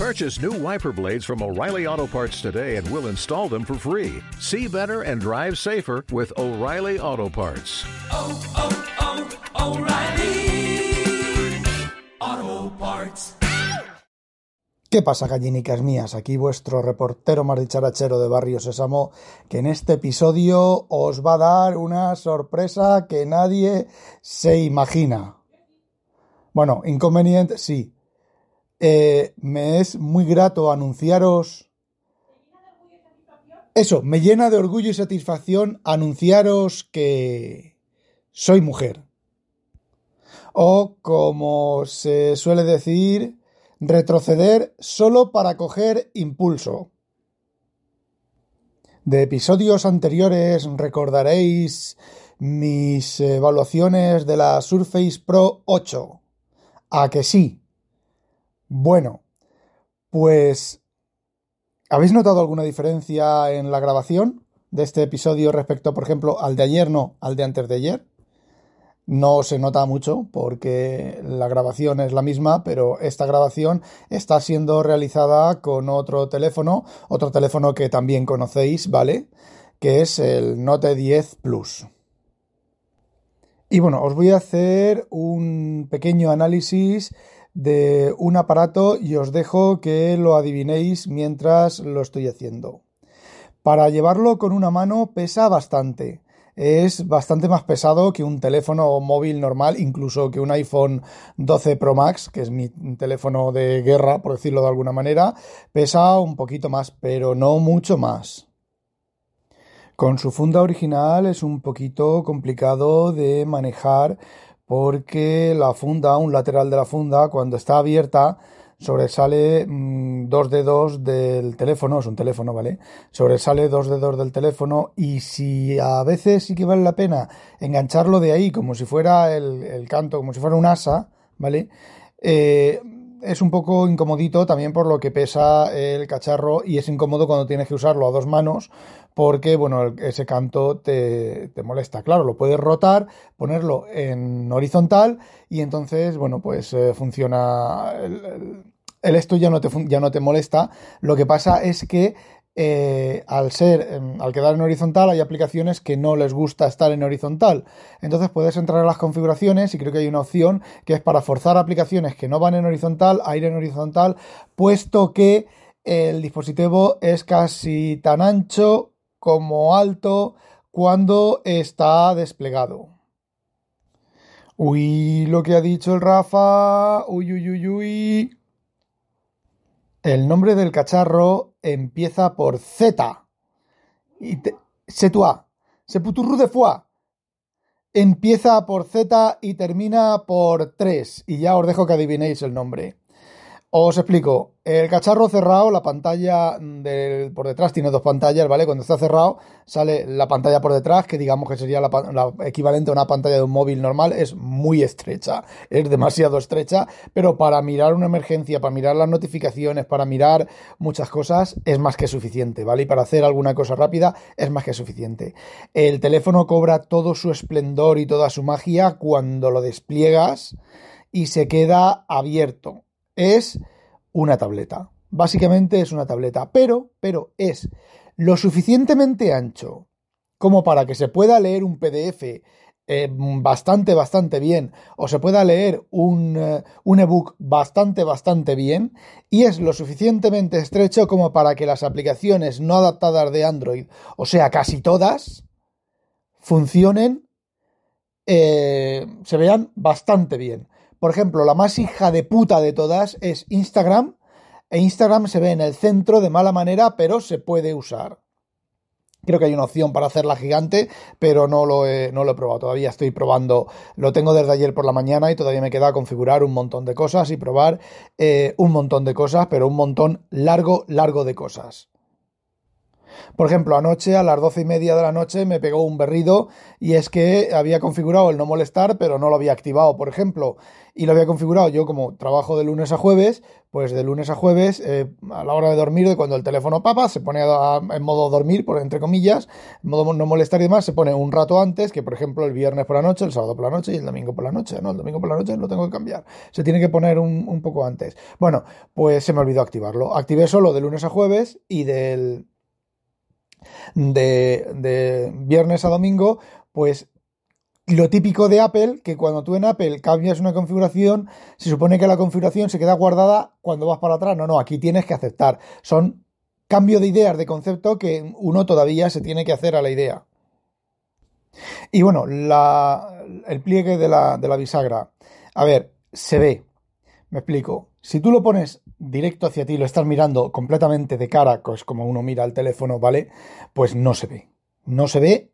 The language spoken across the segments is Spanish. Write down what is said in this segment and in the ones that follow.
Purchase new wiper blades from O'Reilly Auto Parts today and we'll install them for free. See better and drive safer with O'Reilly Auto Parts. oh, oh, oh O'Reilly Auto Parts. ¿Qué pasa, gallinicas mías? Aquí vuestro reportero más dicharachero de Barrio Sésamo, que en este episodio os va a dar una sorpresa que nadie se imagina. Bueno, inconveniente, sí. Eh, me es muy grato anunciaros... Eso, me llena de orgullo y satisfacción anunciaros que soy mujer. O, como se suele decir, retroceder solo para coger impulso. De episodios anteriores recordaréis mis evaluaciones de la Surface Pro 8. ¿A que sí? Bueno, pues ¿habéis notado alguna diferencia en la grabación de este episodio respecto, por ejemplo, al de ayer, no, al de antes de ayer? No se nota mucho porque la grabación es la misma, pero esta grabación está siendo realizada con otro teléfono, otro teléfono que también conocéis, ¿vale? Que es el Note 10 Plus. Y bueno, os voy a hacer un pequeño análisis de un aparato y os dejo que lo adivinéis mientras lo estoy haciendo. Para llevarlo con una mano pesa bastante es bastante más pesado que un teléfono móvil normal, incluso que un iPhone 12 Pro Max, que es mi teléfono de guerra, por decirlo de alguna manera, pesa un poquito más, pero no mucho más. Con su funda original es un poquito complicado de manejar porque la funda, un lateral de la funda, cuando está abierta, sobresale mmm, dos dedos del teléfono, es un teléfono, ¿vale? Sobresale dos dedos del teléfono y si a veces sí que vale la pena engancharlo de ahí como si fuera el, el canto, como si fuera un asa, ¿vale? Eh, es un poco incomodito también por lo que pesa el cacharro y es incómodo cuando tienes que usarlo a dos manos porque, bueno, ese canto te, te, molesta. Claro, lo puedes rotar, ponerlo en horizontal y entonces, bueno, pues eh, funciona... El, el, esto ya no, te, ya no te molesta. Lo que pasa es que eh, al ser, eh, al quedar en horizontal, hay aplicaciones que no les gusta estar en horizontal. Entonces puedes entrar a las configuraciones y creo que hay una opción que es para forzar aplicaciones que no van en horizontal a ir en horizontal, puesto que el dispositivo es casi tan ancho como alto cuando está desplegado. Uy, lo que ha dicho el Rafa. Uy, uy, uy, uy. El nombre del cacharro empieza por Z. Y te. C'est pour de foi. Empieza por Z y termina por 3. Y ya os dejo que adivinéis el nombre. Os explico. El cacharro cerrado, la pantalla por detrás tiene dos pantallas, ¿vale? Cuando está cerrado sale la pantalla por detrás, que digamos que sería la, la, equivalente a una pantalla de un móvil normal, es muy estrecha, es demasiado estrecha, pero para mirar una emergencia, para mirar las notificaciones, para mirar muchas cosas, es más que suficiente, ¿vale? Y para hacer alguna cosa rápida, es más que suficiente. El teléfono cobra todo su esplendor y toda su magia cuando lo despliegas y se queda abierto es una tableta. Básicamente es una tableta, pero, pero es lo suficientemente ancho como para que se pueda leer un PDF eh, bastante, bastante bien, o se pueda leer un, uh, un ebook bastante, bastante bien, y es lo suficientemente estrecho como para que las aplicaciones no adaptadas de Android, o sea, casi todas, funcionen, eh, se vean bastante bien. Por ejemplo, la más hija de puta de todas es Instagram. E Instagram se ve en el centro de mala manera, pero se puede usar. Creo que hay una opción para hacerla gigante, pero no lo, he, no lo he probado todavía. Estoy probando, lo tengo desde ayer por la mañana y todavía me queda configurar un montón de cosas y probar eh, un montón de cosas, pero un montón largo, largo de cosas. Por ejemplo, anoche a las doce y media de la noche me pegó un berrido y es que había configurado el no molestar, pero no lo había activado, por ejemplo. Y lo había configurado yo como trabajo de lunes a jueves, pues de lunes a jueves, eh, a la hora de dormir, de cuando el teléfono papa, se pone en modo dormir, por entre comillas, en modo no molestar y demás, se pone un rato antes, que por ejemplo el viernes por la noche, el sábado por la noche y el domingo por la noche. No, el domingo por la noche lo tengo que cambiar. Se tiene que poner un, un poco antes. Bueno, pues se me olvidó activarlo. Activé solo de lunes a jueves y del de, viernes a domingo, pues lo típico de Apple, que cuando tú en Apple cambias una configuración, se supone que la configuración se queda guardada cuando vas para atrás. No, no, aquí tienes que aceptar. Son cambio de ideas, de concepto que uno todavía se tiene que hacer a la idea. Y bueno, el pliegue de la, de la bisagra. A ver, se ve. Me explico. Si tú lo pones directo hacia ti, lo estás mirando completamente de cara, pues como uno mira el teléfono, ¿vale? Pues no se ve. No se ve,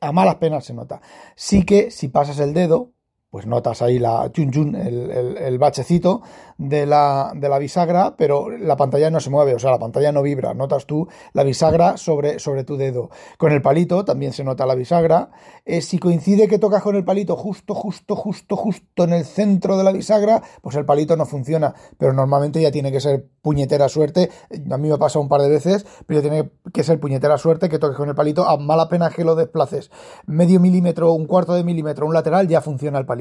a malas penas se nota. Sí que si pasas el dedo, pues notas ahí la chun chun, el, bachecito de la, de la, bisagra, pero la pantalla no se mueve, o sea, la pantalla no vibra. Notas tú la bisagra sobre, sobre tu dedo. Con el palito también se nota la bisagra. Eh, si coincide que tocas con el palito justo, justo, justo, justo en el centro de la bisagra, pues el palito no funciona. Pero normalmente ya tiene que ser puñetera suerte. A mí me ha pasado un par de veces, pero tiene que ser puñetera suerte que toques con el palito. A mala pena que lo desplaces medio milímetro, un cuarto de milímetro, un lateral, ya funciona el palito.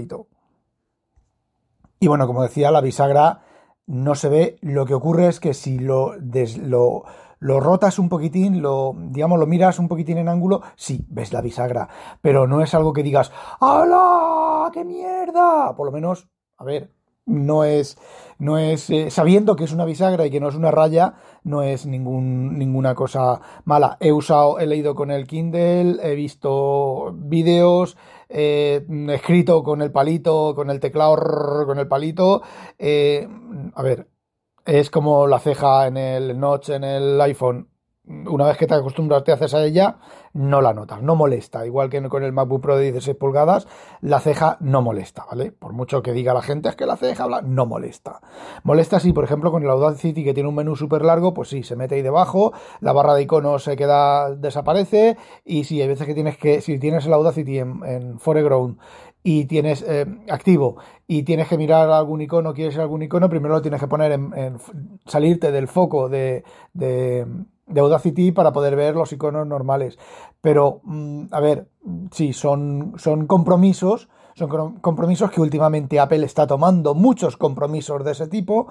Y bueno, como decía, la bisagra no se ve. Lo que ocurre es que si lo, lo, rotas un poquitín, lo, digamos, lo miras un poquitín en ángulo, sí, ves la bisagra. Pero no es algo que digas, ¡Hala! ¡Qué mierda! Por lo menos, a ver, no es, no es, eh, sabiendo que es una bisagra y que no es una raya, no es ningún, ninguna cosa mala. He usado, he leído con el Kindle, he visto vídeos, eh, escrito con el palito, con el teclado, con el palito. Eh, a ver, es como la ceja en el notch en el iPhone una vez que te acostumbras, te haces a ella, no la notas, no molesta. Igual que con el MacBook Pro de 16 pulgadas, la ceja no molesta, ¿vale? Por mucho que diga la gente es que la ceja no molesta. Molesta si, por ejemplo, con el Audacity que tiene un menú súper largo, pues sí, se mete ahí debajo, la barra de iconos se queda, desaparece, y si hay veces que tienes que, si tienes el Audacity en, en Foreground y tienes eh, activo y tienes que mirar algún icono, quieres algún icono, primero lo tienes que poner en, salirte del foco de de Audacity para poder ver los iconos normales. Pero, mm, a ver, sí, son, son compromisos, son compromisos que últimamente Apple está tomando muchos compromisos de ese tipo,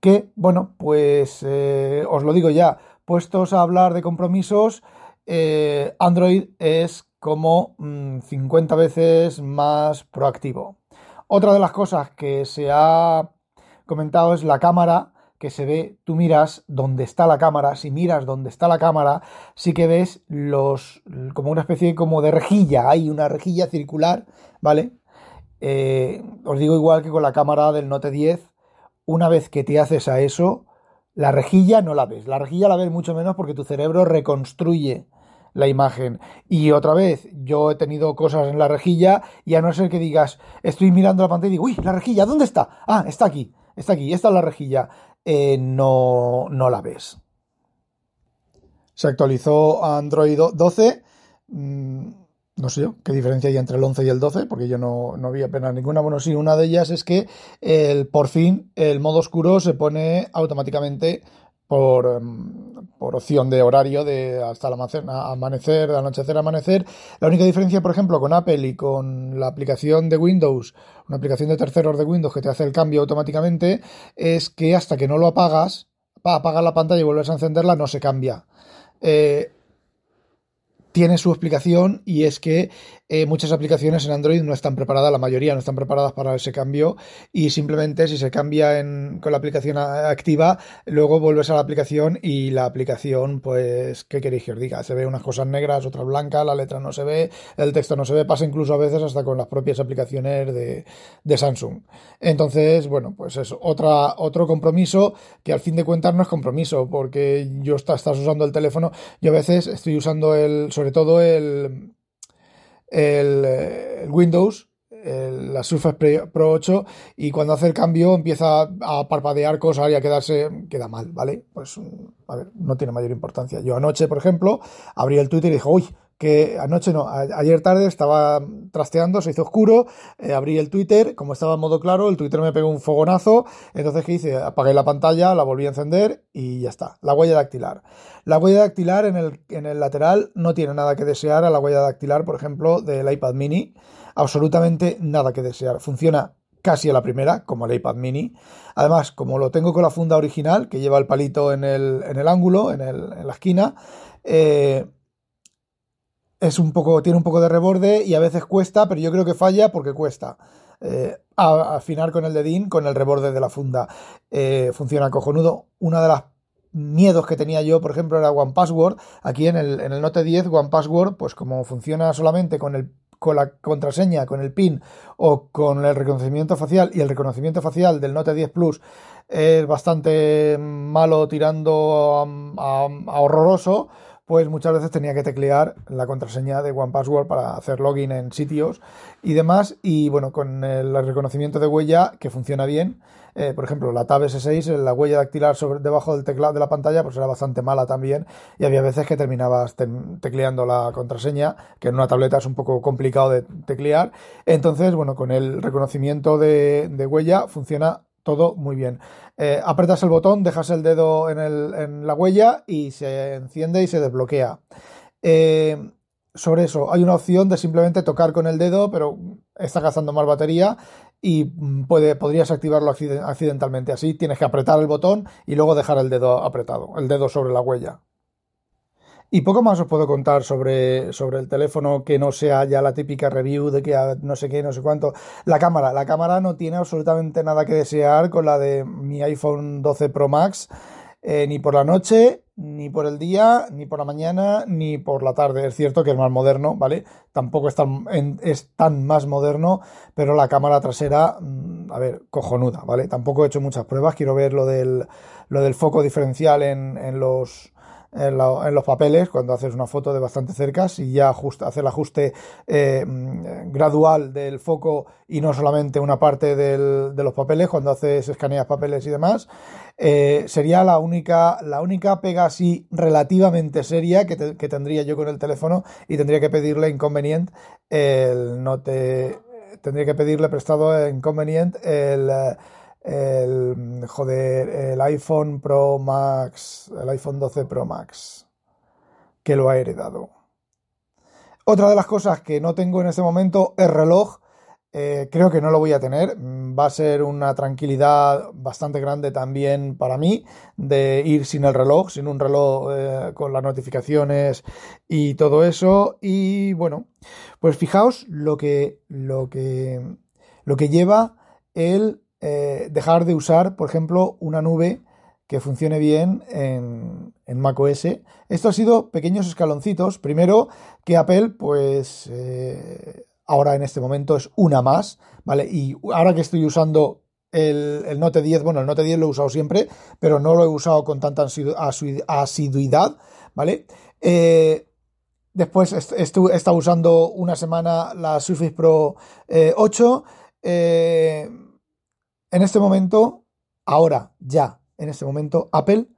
que, bueno, pues eh, os lo digo ya, puestos a hablar de compromisos, eh, Android es como 50 mm, veces más proactivo. Otra de las cosas que se ha comentado es la cámara que se ve, tú miras donde está la cámara, si miras donde está la cámara, sí que ves los, como una especie como de rejilla, hay una rejilla circular, ¿vale? Eh, os digo igual que con la cámara del Note 10, una vez que te haces a eso, la rejilla no la ves, la rejilla la ves mucho menos porque tu cerebro reconstruye la imagen. Y otra vez, yo he tenido cosas en la rejilla y a no ser que digas, estoy mirando la pantalla y digo, uy, la rejilla, ¿dónde está? Ah, está aquí, está aquí, esta es la rejilla. Eh, no, no la ves. Se actualizó a Android 12. Mm, no sé yo qué diferencia hay entre el 11 y el 12, porque yo no, no vi apenas ninguna. Bueno, sí, una de ellas es que el, por fin el modo oscuro se pone automáticamente por, em, por opción de horario de hasta el amanecer, de anochecer a amanecer. La única diferencia, por ejemplo, con Apple y con la aplicación de Windows, una aplicación de terceros de Windows que te hace el cambio automáticamente, es que hasta que no lo apagas, apagas la pantalla y vuelves a encenderla, no se cambia. Eh, tiene su explicación y es que eh, muchas aplicaciones en Android no están preparadas, la mayoría no están preparadas para ese cambio y simplemente si se cambia con la aplicación activa, luego vuelves a la aplicación y la aplicación, pues, ¿qué queréis que os diga? Se ve unas cosas negras, otras blancas, la letra no se ve, el texto no se ve, pasa incluso a veces hasta con las propias aplicaciones de, Samsung. Entonces, bueno, pues es otra, otro compromiso que al fin de cuentas no es compromiso porque yo estás usando el teléfono, yo a veces estoy usando el, sobre todo el, el, Windows, la Surface Pro 8 y cuando hace el cambio empieza a parpadear cosas y a quedarse, queda mal, ¿vale? Pues, a ver, no tiene mayor importancia. Yo anoche, por ejemplo, abrí el Twitter y dije, uy, que anoche no, ayer tarde estaba trasteando, se hizo oscuro, eh, abrí el Twitter, como estaba en modo claro, el Twitter me pegó un fogonazo, entonces ¿qué hice? Apagué la pantalla, la volví a encender y ya está. La huella dactilar. La huella dactilar en el, en el lateral no tiene nada que desear a la huella dactilar, por ejemplo, del iPad mini. Absolutamente nada que desear. Funciona casi a la primera, como el iPad mini. Además, como lo tengo con la funda original, que lleva el palito en el, en el ángulo, en, el- en la esquina, eh, es un poco, tiene un poco de reborde y a veces cuesta, pero yo creo que falla porque cuesta. Eh, a- afinar con el dedín con el reborde de la funda. Eh, funciona cojonudo. Una de las miedos que tenía yo, por ejemplo, era One Password. Aquí en el, en el Note 10, One Password, pues como funciona solamente con el con la contraseña, con el PIN o con el reconocimiento facial y el reconocimiento facial del Note 10 Plus es bastante malo tirando a, a- a horroroso, pues muchas veces tenía que teclear la contraseña de One Password para hacer login en sitios y demás. Y bueno, con el reconocimiento de huella que funciona bien, eh, por ejemplo, la Tab S6, la huella dactilar sobre, debajo del teclado de la pantalla, pues era bastante mala también. Y había veces que terminabas te- tecleando la contraseña, que en una tableta es un poco complicado de teclear. Entonces, bueno, con el reconocimiento de huella funciona todo muy bien. Eh, apretas el botón, dejas el dedo en, el- en la huella y se enciende y se desbloquea. Eh, sobre eso, hay una opción de simplemente tocar con el dedo, pero está gastando más batería y mm, puede, podrías activarlo acciden- accidentalmente. Así tienes que apretar el botón y luego dejar el dedo apretado, el dedo sobre la huella. Y poco más os puedo contar sobre, sobre el teléfono que no sea ya la típica review de que no sé qué, no sé cuánto. La cámara, la cámara no tiene absolutamente nada que desear con la de mi iPhone 12 Pro Max, eh, ni por la noche, ni por el día, ni por la mañana, ni por la tarde. Es cierto que es más moderno, ¿vale? Tampoco es tan, es tan más moderno, pero la cámara trasera, mm, a ver, cojonuda, ¿vale? Tampoco he hecho muchas pruebas, quiero ver lo del, lo del foco diferencial en, en los en, la- en los papeles cuando haces una foto de bastante cerca y ya ajusta, hacer el ajuste eh, mm, gradual del foco y no solamente una parte del- de los papeles cuando haces escaneas papeles y demás eh, sería la única la única pega así relativamente seria que, te- que tendría yo con el teléfono y tendría que pedirle inconveniente el no te tendría que pedirle prestado inconveniente el eh, el, joder, el iPhone Pro Max, el iPhone 12 Pro Max, que lo ha heredado. Otra de las cosas que no tengo en este momento es reloj. Eh, creo que no lo voy a tener. Va a ser una tranquilidad bastante grande también para mí de ir sin el reloj, sin un reloj eh, con las notificaciones y todo eso. Y bueno, pues fijaos lo que, lo que, lo que lleva el eh, dejar de usar, por ejemplo, una nube que funcione bien en, en macOS. Esto ha sido pequeños escaloncitos. Primero, que Apple, pues eh, ahora en este momento es una más, ¿vale? Y ahora que estoy usando el, el Note 10, bueno, el Note 10 lo he usado siempre, pero no lo he usado con tanta asiduidad, ¿vale? Eh, Después est- estu- he estado usando una semana la Surface Pro eh, 8. Eh, en este momento, ahora, ya, en este momento, Apple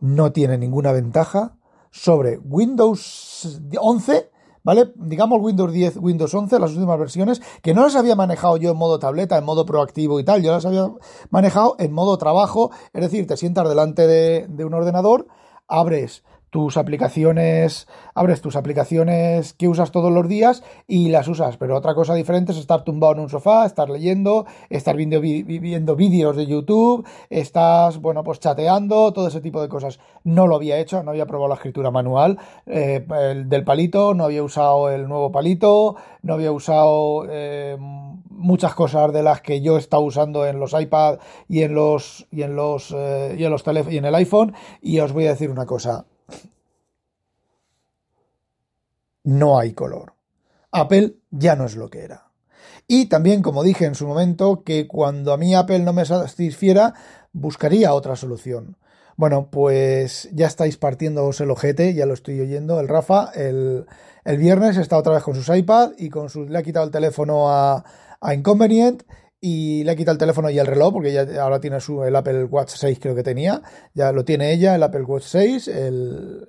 no tiene ninguna ventaja sobre Windows 11, ¿vale? Digamos Windows 10, Windows 11, las últimas versiones, que no las había manejado yo en modo tableta, en modo proactivo y tal, yo las había manejado en modo trabajo, es decir, te sientas delante de, de un ordenador, abres tus aplicaciones, abres tus aplicaciones que usas todos los días y las usas. Pero otra cosa diferente es estar tumbado en un sofá, estar leyendo, estar viendo, vi- vi- viendo vídeos de YouTube, estás, bueno, pues chateando, todo ese tipo de cosas. No lo había hecho, no había probado la escritura manual eh, el del palito, no había usado el nuevo palito, no había usado eh, muchas cosas de las que yo he estado usando en los iPad y en los y en los eh, y en los y en el iPhone. Y os voy a decir una cosa. No hay color. Apple ya no es lo que era. Y también, como dije en su momento, que cuando a mí Apple no me satisfiera, buscaría otra solución. Bueno, pues ya estáis partiéndoos el ojete, ya lo estoy oyendo. El Rafa, el, el viernes está otra vez con sus iPad y con su, le ha quitado el teléfono a, a Inconvenient y le ha quitado el teléfono y el reloj porque ya ahora tiene su, el Apple Watch 6 creo que tenía. Ya lo tiene ella, el Apple Watch 6, el,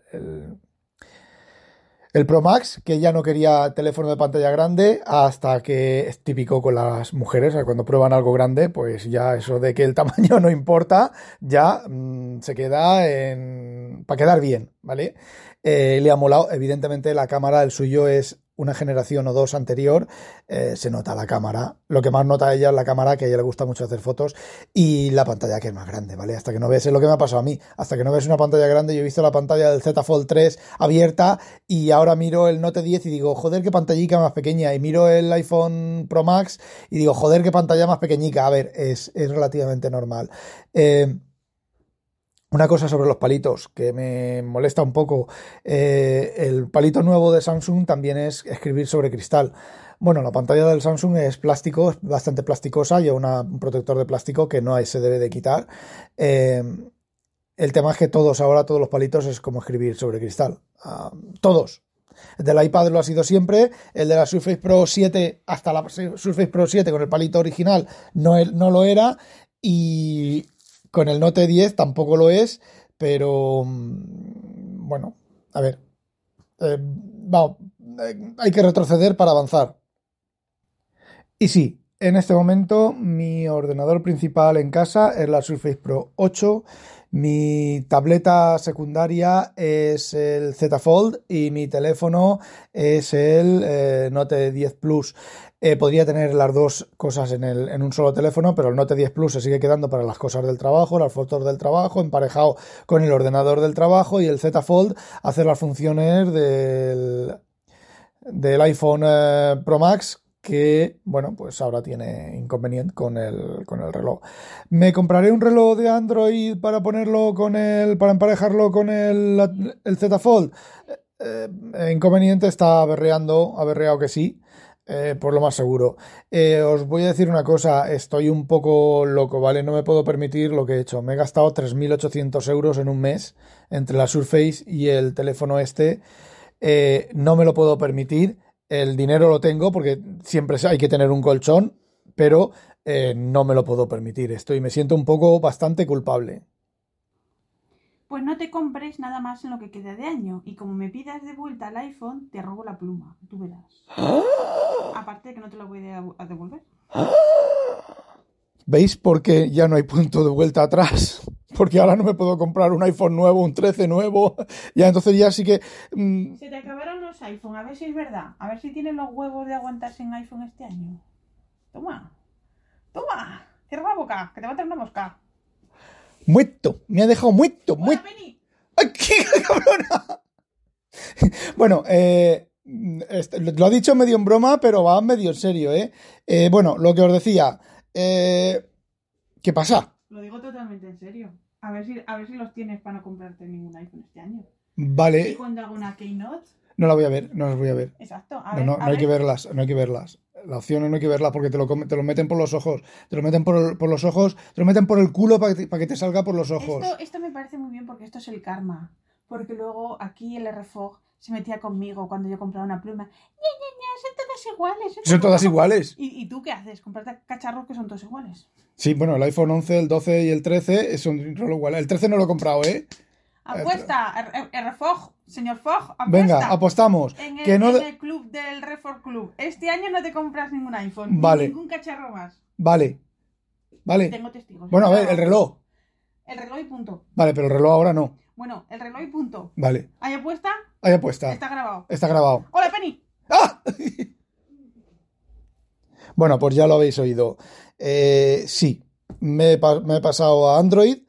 el, Pro Max, que ya no quería teléfono de pantalla grande hasta que es típico con las mujeres, cuando prueban algo grande, pues ya eso de que el tamaño no importa, ya mmm, se queda en... para quedar bien, ¿vale? Eh, le ha molado, evidentemente la cámara, el suyo es una generación o dos anterior, eh, se nota la cámara. Lo que más nota ella es la cámara, que a ella le gusta mucho hacer fotos, y la pantalla que es más grande, ¿vale? Hasta que no ves, es lo que me ha pasado a mí, hasta que no ves una pantalla grande, yo he visto la pantalla del Z Fold 3 abierta y ahora miro el Note 10 y digo, joder, qué pantallica más pequeña, y miro el iPhone Pro Max y digo, joder, qué pantalla más pequeñica. A ver, es, es relativamente normal. Eh, una cosa sobre los palitos que me molesta un poco. Eh, el palito nuevo de Samsung también es escribir sobre cristal. Bueno, la pantalla del Samsung es plástico, es bastante plasticosa, lleva una, un protector de plástico que no se debe de quitar. Eh, el tema es que todos, ahora todos los palitos es como escribir sobre cristal. Uh, todos. El del iPad lo ha sido siempre, el de la Surface Pro 7 hasta la Surface Pro 7 con el palito original no, no lo era y con el Note 10 tampoco lo es, pero mm, bueno, a ver. Eh, vamos, eh, hay que retroceder para avanzar. Y sí, en este momento mi ordenador principal en casa es la Surface Pro 8. Mi tableta secundaria es el Z Fold y mi teléfono es el eh, Note 10 Plus. Eh, podría tener las dos cosas en, el, en, un solo teléfono, pero el Note 10 Plus se sigue quedando para las cosas del trabajo, las fotos del trabajo, emparejado con el ordenador del trabajo y el Z Fold hace las funciones del, del iPhone eh, Pro Max que, bueno, pues ahora tiene inconveniente con el, con el reloj. Me compraré un reloj de Android para ponerlo con el, para emparejarlo con el, el Z Fold. Eh, inconveniente está aberreando, aberreado que sí. Eh, por lo más seguro. Eh, os voy a decir una cosa, estoy un poco loco, ¿vale? No me puedo permitir lo que he hecho. Me he gastado 3.800 euros en un mes entre la Surface y el teléfono este. Eh, no me lo puedo permitir. El dinero lo tengo porque siempre hay que tener un colchón, pero eh, no me lo puedo permitir. Estoy, me siento un poco bastante culpable. Pues no te compres nada más en lo que queda de año. Y como me pidas de vuelta el iPhone, te robo la pluma. Tú verás. Aparte de que no te lo voy a devolver. ¿Veis por qué ya no hay punto de vuelta atrás? Porque ahora no me puedo comprar un iPhone nuevo, un 13 nuevo. Ya entonces ya sí que. Mmm... Se te acabaron los iPhone, a ver si es verdad. A ver si tienes los huevos de aguantar sin iPhone este año. Toma. Toma. Cierra la boca, que te va a tener una mosca. Muerto. Me ha dejado muerto. muerto. ¡Ay, qué cabrona! bueno, eh, este, lo ha dicho medio en broma, pero va medio en serio, ¿eh? eh bueno, lo que os decía. Eh, ¿Qué pasa? Lo digo totalmente en serio. A ver, si, a ver si los tienes para no comprarte ningún iPhone este año. Vale. Y cuando hago una Keynote. No la voy a ver, no las voy a ver. Exacto. A ver, no, no, no hay ver. que verlas, no hay que verlas. La opción no hay que verlas porque te lo, te lo meten por los ojos. Te lo meten por, por, los ojos, te lo meten por el culo para que, te, para que te salga por los ojos. Esto, esto me parece muy bien porque esto es el karma. Porque luego aquí el RFOG se metía conmigo cuando yo compraba una pluma. Ña, son todas iguales. Son todas iguales. ¿Y, ¿Y, tú qué haces? Comprarte cacharros que son todos iguales. Sí, bueno, el iPhone 11, el 12 y el 13 son iguales. El 13 no lo he comprado, ¿eh? Apuesta, RFOG, señor Fog, apuesta. Venga, apostamos. En el, que no... en el club del RFOG Club. Este año no te compras ningún iPhone. Vale. Ni ningún cacharro más. Vale. Vale. Tengo testigos. Bueno, a ver, el reloj. El reloj y punto. Vale, pero el reloj ahora no. Bueno, el reloj y punto. Vale. ¿Hay apuesta? Hay apuesta. Está grabado. Está grabado. ¡Hola, Penny! ¡Ah! bueno, pues ya lo habéis oído. Eh, sí, me he, pasado a Android.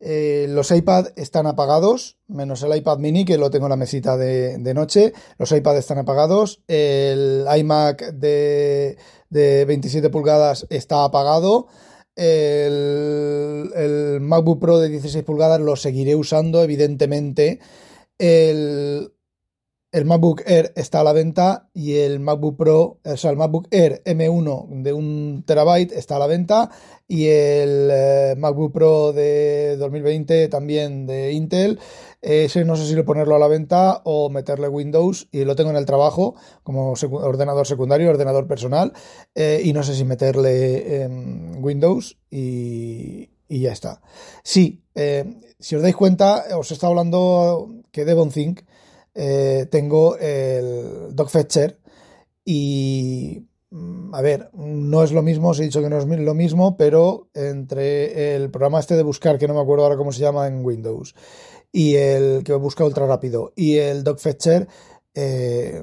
Eh, los iPad están apagados, menos el iPad mini que lo tengo en la mesita de, de noche. Los iPad están apagados. El iMac de, de 27 pulgadas está apagado. El, el, MacBook Pro de 16 pulgadas lo seguiré usando, evidentemente. El, el MacBook Air está a la venta y el MacBook Pro, o sea, el MacBook Air M1 de un terabyte está a la venta y el eh, MacBook Pro de 2020 también de Intel. Ese no sé si ponerlo a la venta o meterle Windows y lo tengo en el trabajo como ordenador secundario, ordenador personal eh, y no sé si meterle em, Windows y, y ya está. Sí, eh, si os dais cuenta, os he estado hablando que Devon Think eh, tengo el Dog Fetcher y mm, a ver, no es lo mismo, os he dicho que no es lo mismo, pero entre el programa este de buscar, que no me acuerdo ahora cómo se llama en Windows, y el que busca ultra rápido, y el Dog Fetcher, eh,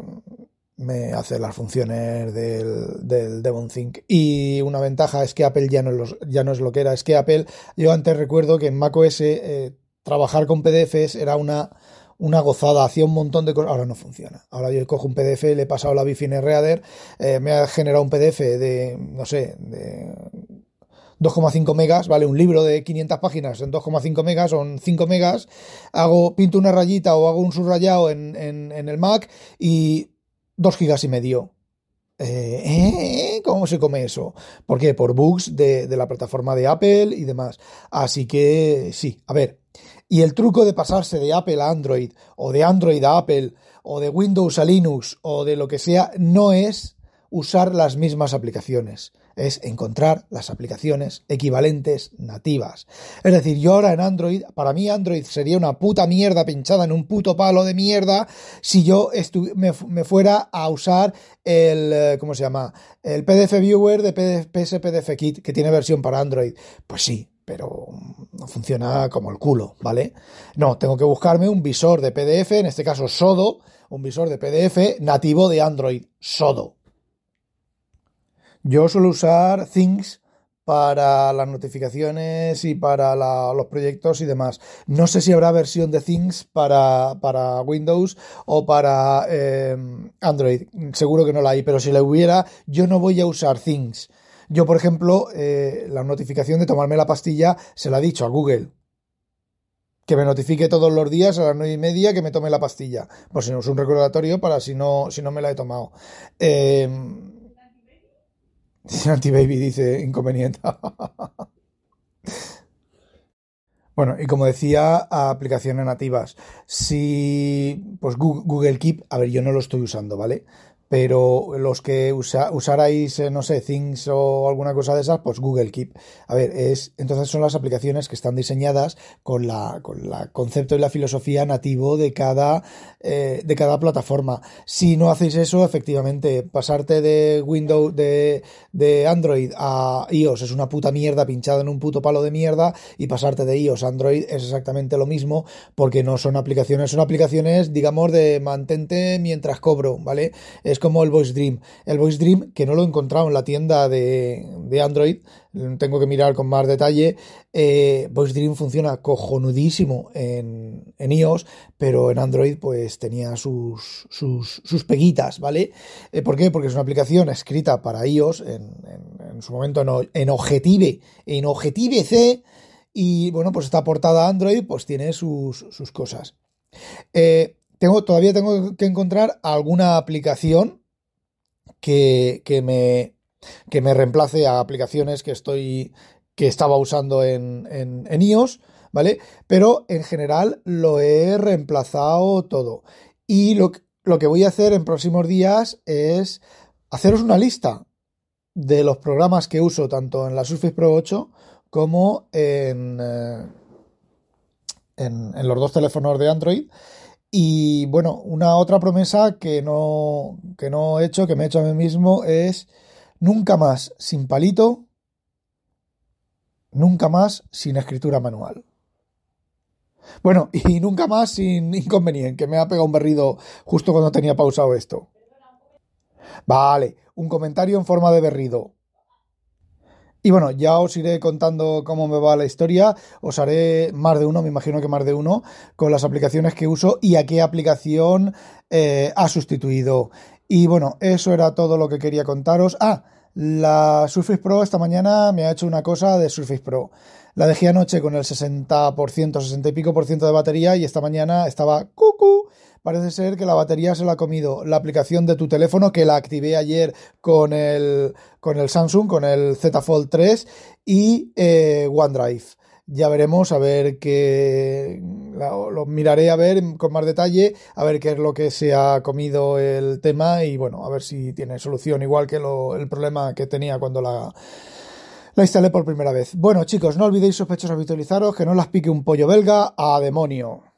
me hace las funciones del, del Devon Think. Y una ventaja es que Apple ya no, es los- ya no es lo que era. Es que Apple, yo antes recuerdo que en macOS eh, trabajar con PDFs era una, una gozada, hacía un montón de cosas. Ahora no funciona. Ahora yo cojo un PDF, le he pasado la Wi-Fi Reader, eh, me ha generado un PDF de, no sé, de 2,5 megas, vale, un libro de 500 páginas en 2,5 megas, son 5 megas, hago, pinto una rayita o hago un subrayado en, en, en el Mac y 2 gigas y medio. Eh, ¿eh? ¿Cómo se come eso? ¿Por qué? Por bugs de, de la plataforma de Apple y demás. Así que sí, a ver. Y el truco de pasarse de Apple a Android, o de Android a Apple, o de Windows a Linux, o de lo que sea, no es usar las mismas aplicaciones. Es encontrar las aplicaciones equivalentes nativas. Es decir, yo ahora en Android, para mí Android sería una puta mierda pinchada en un puto palo de mierda si yo me, fu- me fuera a usar el, eh, ¿cómo se llama? El PDF Viewer de PDF, PDF Kit, que tiene versión para Android. Pues sí, pero no funciona como el culo, ¿vale? No, tengo que buscarme un visor de PDF, en este caso Sodo, un visor de PDF nativo de Android, Sodo. Yo suelo usar Things para las notificaciones y para los proyectos y demás. No sé si habrá versión de Things para, para Windows o para eh, Android. Seguro que no la hay, pero si la hubiera, yo no voy a usar Things. Yo, por ejemplo, eh, la notificación de tomarme la pastilla se la he dicho a Google. Que me notifique todos los días a las nueve y media que me tome la pastilla. Pues si no es un recordatorio para si no, si no me la he tomado. Eh, Anti-baby dice inconveniente. Bueno, y como decía, aplicaciones nativas. Si, pues Google Keep, a ver, yo no lo estoy usando, ¿vale? Pero los que usa- usarais, eh, no sé, Things o alguna cosa de esas, pues Google Keep. A ver, es, entonces son las aplicaciones que están diseñadas con la, con la concepto y la filosofía nativo de cada, eh, de cada plataforma. Si no hacéis eso, efectivamente, pasarte de Windows, de, de Android a iOS es una puta mierda pinchada en un puto palo de mierda y pasarte de iOS a Android es exactamente lo mismo porque no son aplicaciones, son aplicaciones, digamos, de mantente mientras cobro, ¿vale? Es como el Voice Dream. El Voice Dream, que no lo he encontrado en la tienda de, de Android, tengo que mirar con más detalle. Eh, Voice Dream funciona cojonudísimo en, en iOS, pero en Android pues tenía sus, sus, sus peguitas, ¿vale? Eh, ¿Por qué? Porque es una aplicación escrita para iOS en, en- su momento en, en Objective, en Objective C, y bueno, pues está portada Android, pues tiene sus, sus cosas. Eh, todavía tengo que encontrar alguna aplicación que, me, reemplace a aplicaciones que estoy que estaba usando en, iOS, ¿vale? Pero en general lo he reemplazado todo. Y lo, que- voy a hacer en próximos días es haceros una lista de los programas que uso tanto en la Surface Pro 8 como eh, en los dos teléfonos de Android. Y bueno, una otra promesa que no, que no he hecho, que me he hecho a mí mismo, es nunca más sin palito, nunca más sin escritura manual. Bueno, y nunca más sin inconveniente, que me ha pegado un berrido justo cuando tenía pausado esto. Vale, un comentario en forma de berrido. Y bueno, ya os iré contando cómo me va la historia. Os haré más de uno, me imagino que más de uno, con las aplicaciones que uso y a qué aplicación eh, ha sustituido. Y bueno, eso era todo lo que quería contaros. Ah, la Surface Pro esta mañana me ha hecho una cosa de Surface Pro. La dejé anoche con el 60%, 60 y pico por ciento de batería y esta mañana estaba cucu Parece ser que la batería se la ha comido la aplicación de tu teléfono, que la activé ayer con el, con el Samsung, con el Z Fold 3 y eh, OneDrive. Ya veremos, a ver qué. Lo miraré a ver con más detalle, a ver qué es lo que se ha comido el tema y bueno, a ver si tiene solución, igual que el problema que tenía cuando la, la instalé por primera vez. Bueno, chicos, no olvidéis sospechosos habitualizaros, que no las pique un pollo belga a demonio.